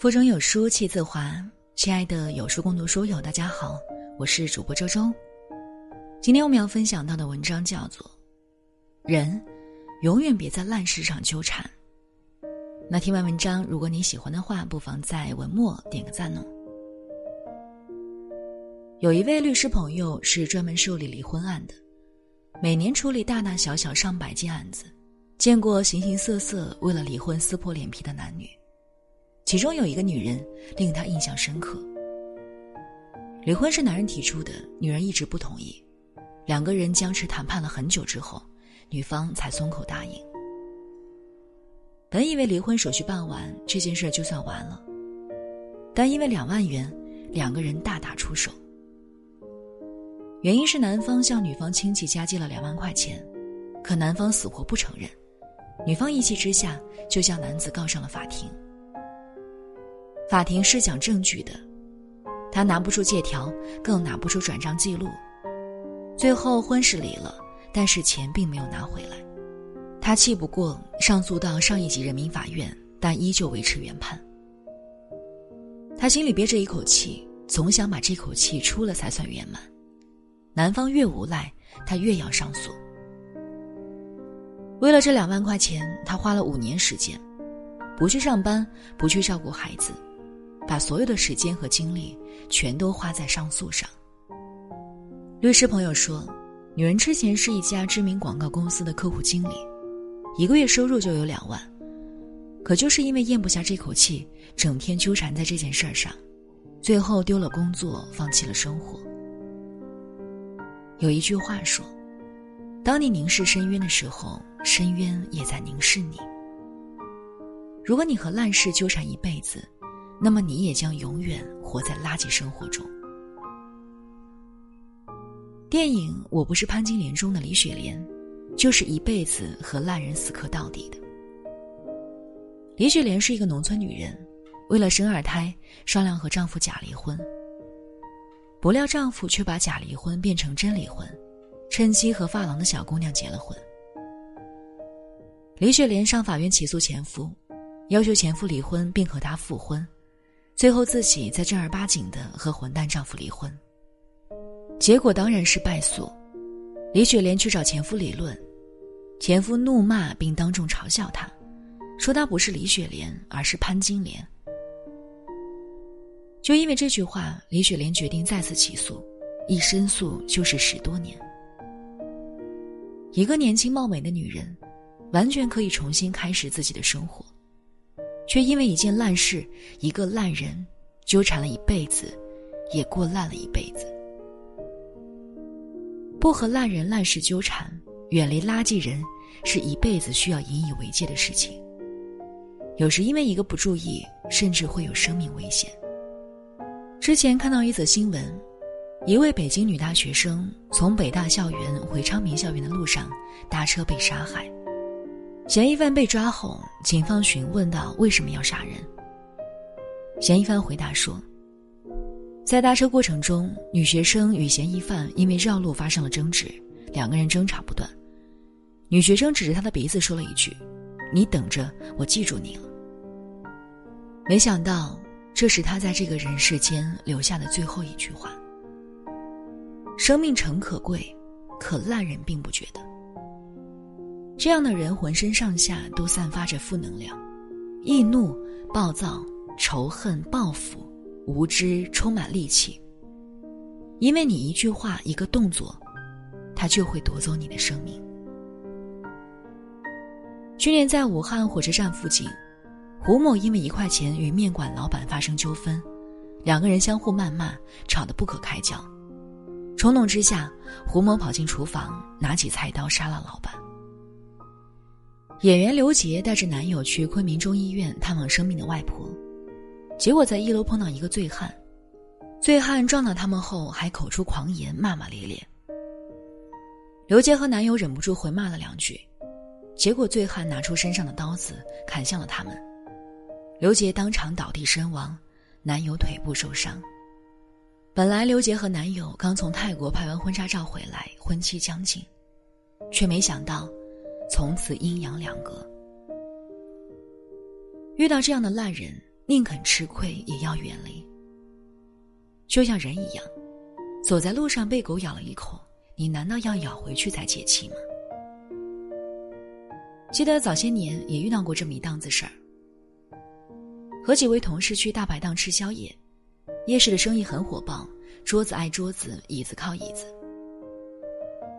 腹中有书气自华，亲爱的有书共读书友，大家好，我是主播周周。今天我们要分享到的文章叫做《人永远别在烂事上纠缠》。那听完文章，如果你喜欢的话，不妨在文末点个赞哦。有一位律师朋友是专门受理离婚案的，每年处理大大小小上百件案子，见过形形色色为了离婚撕破脸皮的男女。其中有一个女人令他印象深刻。离婚是男人提出的，女人一直不同意，两个人僵持谈判了很久之后，女方才松口答应。本以为离婚手续办完，这件事就算完了，但因为两万元，两个人大打出手。原因是男方向女方亲戚家借了两万块钱，可男方死活不承认，女方一气之下就将男子告上了法庭。法庭是讲证据的，他拿不出借条，更拿不出转账记录。最后婚是离了，但是钱并没有拿回来。他气不过，上诉到上一级人民法院，但依旧维持原判。他心里憋着一口气，总想把这口气出了才算圆满。男方越无赖，他越要上诉。为了这两万块钱，他花了五年时间，不去上班，不去照顾孩子。把所有的时间和精力全都花在上诉上。律师朋友说，女人之前是一家知名广告公司的客户经理，一个月收入就有两万，可就是因为咽不下这口气，整天纠缠在这件事儿上，最后丢了工作，放弃了生活。有一句话说：“当你凝视深渊的时候，深渊也在凝视你。”如果你和烂事纠缠一辈子，那么你也将永远活在垃圾生活中。电影《我不是潘金莲》中的李雪莲，就是一辈子和烂人死磕到底的。李雪莲是一个农村女人，为了生二胎，商量和丈夫假离婚。不料丈夫却把假离婚变成真离婚，趁机和发廊的小姑娘结了婚。李雪莲上法院起诉前夫，要求前夫离婚并和她复婚。最后自己再正儿八经的和混蛋丈夫离婚，结果当然是败诉。李雪莲去找前夫理论，前夫怒骂并当众嘲笑她，说她不是李雪莲，而是潘金莲。就因为这句话，李雪莲决定再次起诉，一申诉就是十多年。一个年轻貌美的女人，完全可以重新开始自己的生活。却因为一件烂事，一个烂人，纠缠了一辈子，也过烂了一辈子。不和烂人烂事纠缠，远离垃圾人，是一辈子需要引以为戒的事情。有时因为一个不注意，甚至会有生命危险。之前看到一则新闻，一位北京女大学生从北大校园回昌明校园的路上，搭车被杀害。嫌疑犯被抓后，警方询问到为什么要杀人。嫌疑犯回答说，在搭车过程中，女学生与嫌疑犯因为绕路发生了争执，两个人争吵不断。女学生指着他的鼻子说了一句：“你等着，我记住你了。”没想到，这是他在这个人世间留下的最后一句话。生命诚可贵，可烂人并不觉得。这样的人浑身上下都散发着负能量，易怒、暴躁、仇恨、报复、无知，充满戾气。因为你一句话、一个动作，他就会夺走你的生命。去年在武汉火车站附近，胡某因为一块钱与面馆老板发生纠纷，两个人相互谩骂，吵得不可开交。冲动之下，胡某跑进厨房，拿起菜刀杀了老板。演员刘杰带着男友去昆明中医院探望生病的外婆，结果在一楼碰到一个醉汉，醉汉撞到他们后还口出狂言，骂骂咧咧。刘杰和男友忍不住回骂了两句，结果醉汉拿出身上的刀子砍向了他们，刘杰当场倒地身亡，男友腿部受伤。本来刘杰和男友刚从泰国拍完婚纱照回来，婚期将近，却没想到。从此阴阳两隔。遇到这样的烂人，宁肯吃亏也要远离。就像人一样，走在路上被狗咬了一口，你难道要咬回去才解气吗？记得早些年也遇到过这么一档子事儿，和几位同事去大排档吃宵夜，夜市的生意很火爆，桌子挨桌子，椅子靠椅子。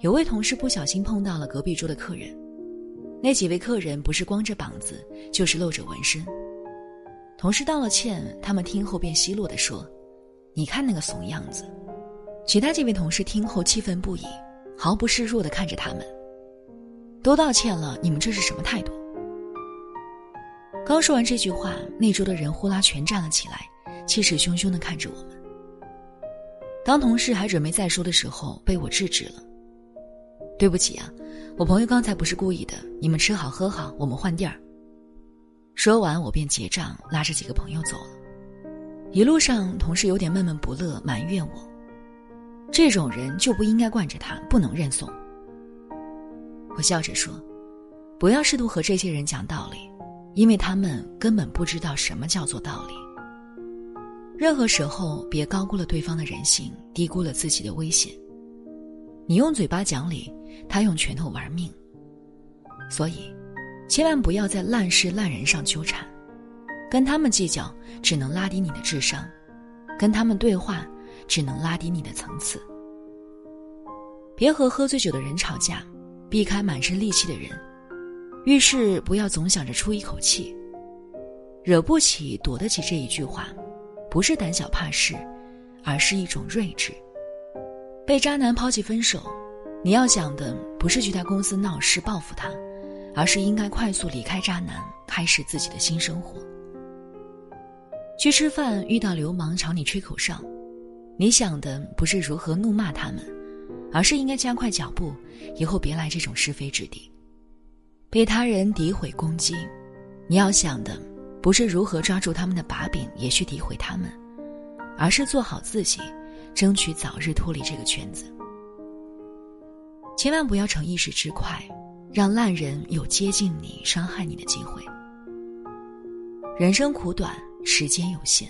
有位同事不小心碰到了隔壁桌的客人，那几位客人不是光着膀子，就是露着纹身。同事道了歉，他们听后便奚落的说：“你看那个怂样子。”其他几位同事听后气愤不已，毫不示弱的看着他们。都道歉了，你们这是什么态度？刚说完这句话，那桌的人呼啦全站了起来，气势汹汹的看着我们。当同事还准备再说的时候，被我制止了。对不起啊，我朋友刚才不是故意的，你们吃好喝好，我们换地儿。说完，我便结账，拉着几个朋友走了。一路上，同事有点闷闷不乐，埋怨我：这种人就不应该惯着他，不能认怂。我笑着说：“不要试图和这些人讲道理，因为他们根本不知道什么叫做道理。任何时候，别高估了对方的人性，低估了自己的危险。你用嘴巴讲理，他用拳头玩命。所以，千万不要在烂事烂人上纠缠，跟他们计较只能拉低你的智商，跟他们对话只能拉低你的层次。别和喝醉酒的人吵架。”避开满身戾气的人，遇事不要总想着出一口气。惹不起，躲得起这一句话，不是胆小怕事，而是一种睿智。被渣男抛弃分手，你要想的不是去他公司闹事报复他，而是应该快速离开渣男，开始自己的新生活。去吃饭遇到流氓朝你吹口哨，你想的不是如何怒骂他们。而是应该加快脚步，以后别来这种是非之地。被他人诋毁攻击，你要想的不是如何抓住他们的把柄，也去诋毁他们，而是做好自己，争取早日脱离这个圈子。千万不要逞一时之快，让烂人有接近你、伤害你的机会。人生苦短，时间有限，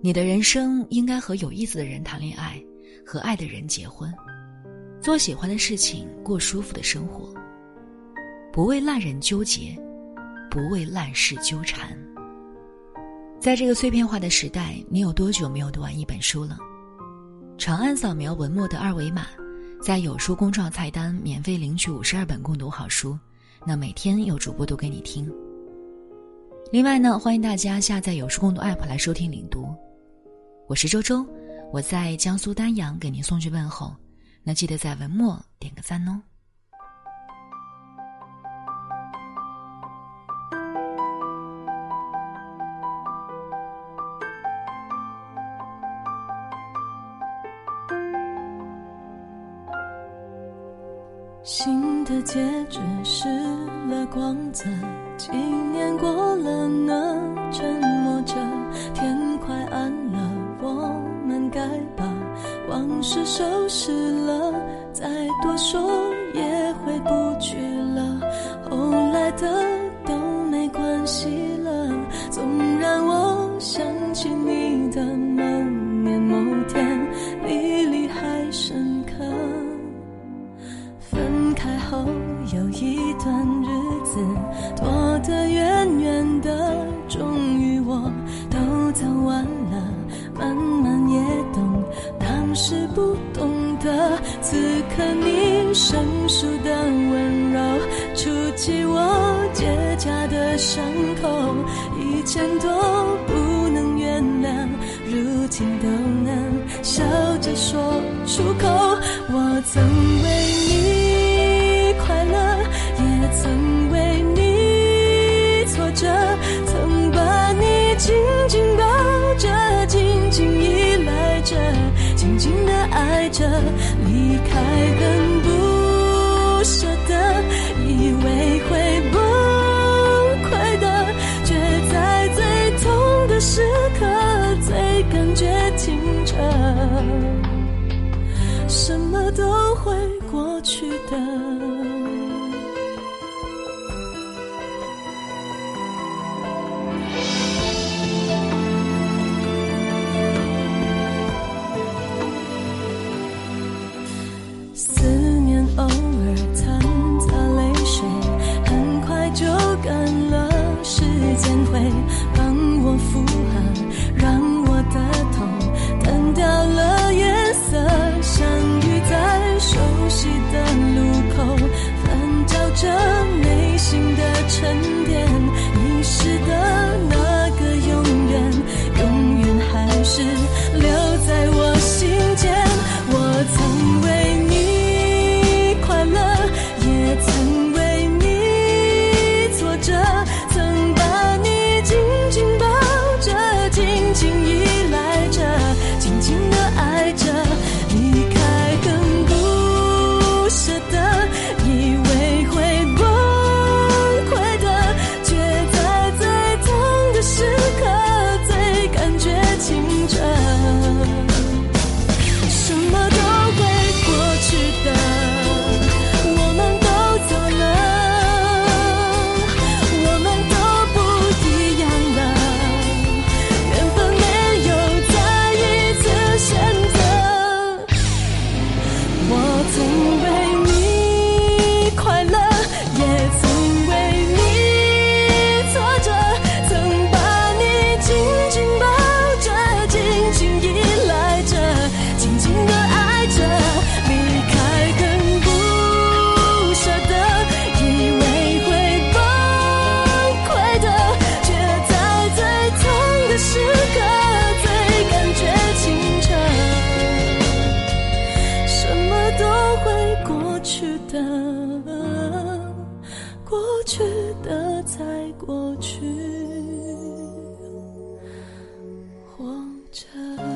你的人生应该和有意思的人谈恋爱。和爱的人结婚，做喜欢的事情，过舒服的生活。不为烂人纠结，不为烂事纠缠。在这个碎片化的时代，你有多久没有读完一本书了？长按扫描文末的二维码，在有书公众号菜单免费领取五十二本共读好书，那每天有主播读给你听。另外呢，欢迎大家下载有书共读 APP 来收听领读。我是周周。我在江苏丹阳给您送去问候，那记得在文末点个赞哦。世界只失了光泽。有一段日子，躲得远远的，终于我都走完了。慢慢也懂，当时不懂得，此刻你生疏的温柔，触及我结痂的伤口，以前都不能原谅，如今都能笑着说出口。我曾为离开很不舍得，以为会崩溃的，却在最痛的时刻，最感觉清澈，什么都会过去的。 아